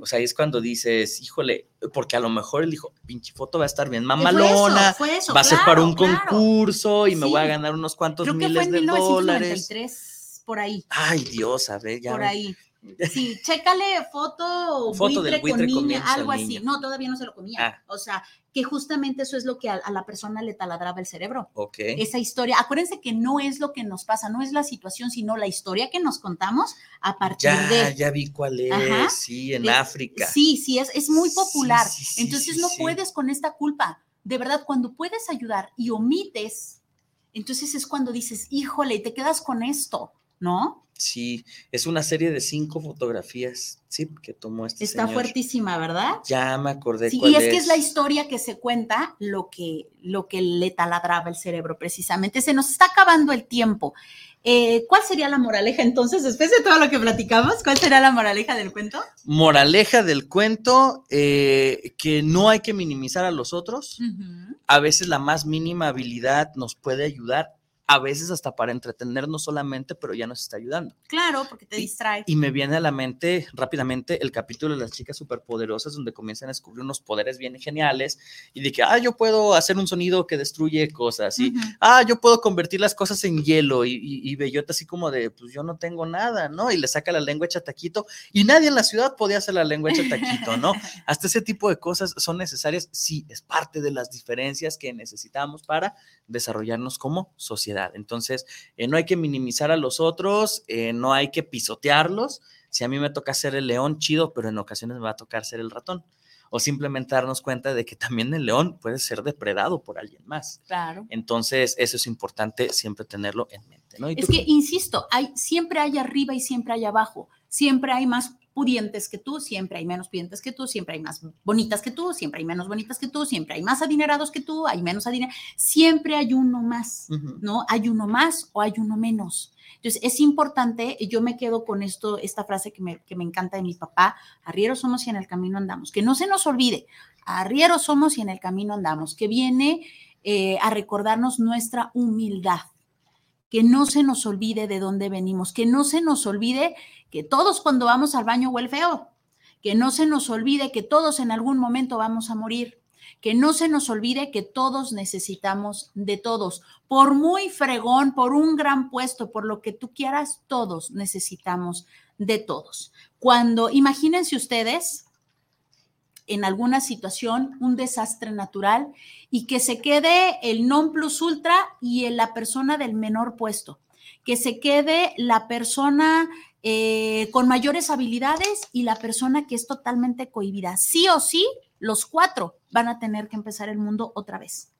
o sea, ahí es cuando dices, híjole, porque a lo mejor él dijo, pinche foto va a estar bien Fue eso, mamalona, fue eso, va a ser para un claro. concurso y me voy a ganar unos cuantos Creo que fue miles en de dólares. 1993, por ahí, Ay, Dios, a ver, ya. por ahí. Sí, chécale foto, Foto del buitre, buitre con niña, algo así. niño. No, todavía no se lo comía. Ah. O sea, que justamente eso es lo que a, a la persona le taladraba el cerebro. Ok. Esa historia, acuérdense que no es lo que nos pasa, no es la situación, sino la historia que nos contamos a partir Ya, de... ya vi cuál es, Ajá. sí, en África. Sí, sí, es, es muy popular. sí, sí, Entonces no puedes con esta culpa. De verdad, cuando puedes ayudar y omites, entonces es cuando dices, híjole, y te quedas con esto, ¿no? Sí, es una serie de cinco fotografías, sí, que tomó este Está señor. fuertísima, ¿verdad? Ya me acordé Sí, cuál y es, que es la historia que se cuenta lo que, lo que le taladraba el cerebro precisamente. Se nos está acabando el tiempo. Eh, ¿Cuál sería la moraleja entonces, después de todo lo que platicamos? ¿Cuál será la moraleja del cuento? Moraleja del cuento, eh, que no hay que minimizar a los otros. A veces la más mínima habilidad nos puede ayudar, a veces hasta para entretenernos solamente, pero ya nos está ayudando. Claro, porque te distrae. Y me viene a la mente rápidamente el capítulo de las chicas superpoderosas, donde comienzan a descubrir unos poderes bien geniales y de que, ah, yo puedo hacer un sonido que destruye cosas y, ah, yo puedo convertir las cosas en hielo y, y, y Bellota así como de, pues yo no tengo nada, ¿no? Y le saca la lengua hecha taquito y nadie en la ciudad podía hacer la lengua hecha taquito, ¿no? Hasta ese tipo de cosas son necesarias, sí, es parte de las diferencias que necesitamos para desarrollarnos como sociedad. Entonces, eh, no hay que minimizar a los otros, eh, no hay que pisotearlos. Si a mí me toca ser el león, chido, pero en ocasiones me va a tocar ser el ratón. O simplemente darnos cuenta de que también el león puede ser depredado por alguien más. Claro. Entonces, eso es importante siempre tenerlo en mente, ¿no? ¿Y Es tú que, insisto, hay, siempre hay arriba y siempre hay abajo. Siempre hay más pudientes que tú, siempre hay menos pudientes que tú, siempre hay más bonitas que tú, siempre hay menos bonitas que tú, siempre hay más adinerados que tú, hay menos adinerados. Siempre hay uno más. ¿no? Hay uno más o hay uno menos. Entonces, es importante, y yo me quedo con esto, esta frase que me, que me encanta de mi papá, arrieros somos y en el camino andamos. Que no se nos olvide, arrieros somos y en el camino andamos, que viene eh, a recordarnos nuestra humildad que no se nos olvide de dónde venimos, que no se nos olvide que todos cuando vamos al baño huele feo, que no se nos olvide que todos en algún momento vamos a morir, que no se nos olvide que todos necesitamos de todos, por muy fregón, por un gran puesto, por lo que tú quieras, todos necesitamos de todos. Cuando, imagínense ustedes, en alguna situación, un desastre natural y que se quede el non plus ultra y el- la persona del menor puesto, que se quede la persona eh, con mayores habilidades y la persona que es totalmente cohibida. Sí o sí, los cuatro van a tener que empezar el mundo otra vez,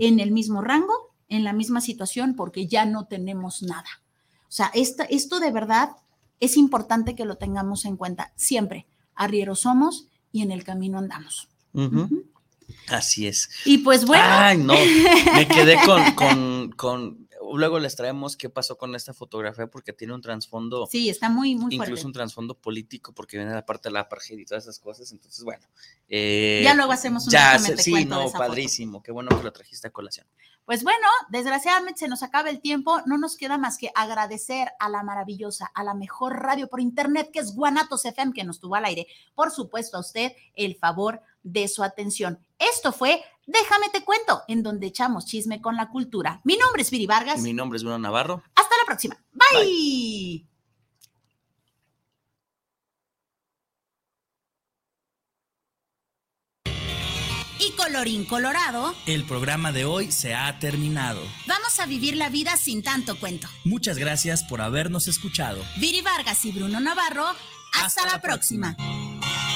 en el mismo rango, en la misma situación, porque ya no tenemos nada. O sea, esta, esto de verdad es importante que lo tengamos en cuenta siempre. Arrieros somos y en el camino andamos. Ujú. Ujú. Así es. Y pues bueno, Ay, no, me quedé con, con, con, luego les traemos qué pasó con esta fotografía porque tiene un trasfondo, sí, está muy, muy incluso fuerte. un trasfondo político porque viene de la parte de la apartheid y todas esas cosas, entonces bueno. eh, Ya luego hacemos un ya, se- sí, de no, foto. padrísimo, qué bueno que lo trajiste a colación. Pues bueno, desgraciadamente se nos acaba el tiempo. No nos queda más que agradecer a la maravillosa, a la mejor radio por internet que es Guanatos FM, que nos tuvo al aire. Por supuesto, a usted el favor de su atención. Esto fue Déjame te cuento, en donde echamos chisme con la cultura. Mi nombre es Viri Vargas. Mi nombre es Bruno Navarro. Hasta la próxima. Bye. Y colorín colorado, El programa de hoy se ha terminado. vamos a vivir la vida sin tanto cuento. Muchas gracias por habernos escuchado. Viri Vargas y Bruno Navarro, hasta, Hasta la la próxima. próxima.